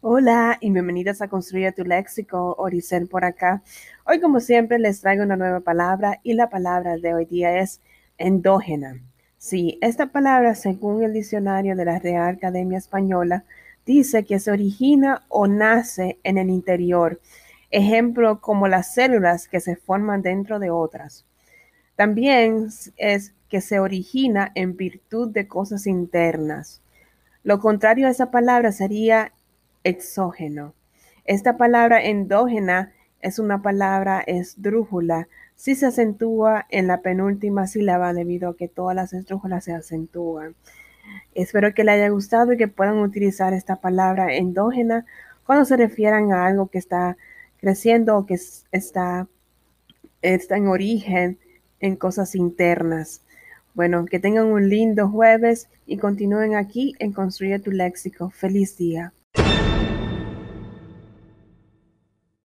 Hola y bienvenidos a Construir tu Léxico, Oricel por acá. Hoy como siempre les traigo una nueva palabra y la palabra de hoy día es endógena. Sí, esta palabra según el diccionario de la Real Academia Española dice que se origina o nace en el interior. Ejemplo como las células que se forman dentro de otras. También es que se origina en virtud de cosas internas. Lo contrario a esa palabra sería exógeno. Esta palabra endógena es una palabra esdrújula si se acentúa en la penúltima sílaba debido a que todas las esdrújulas se acentúan. Espero que les haya gustado y que puedan utilizar esta palabra endógena cuando se refieran a algo que está creciendo o que está, está en origen en cosas internas. Bueno, que tengan un lindo jueves y continúen aquí en Construye tu Léxico. Feliz día.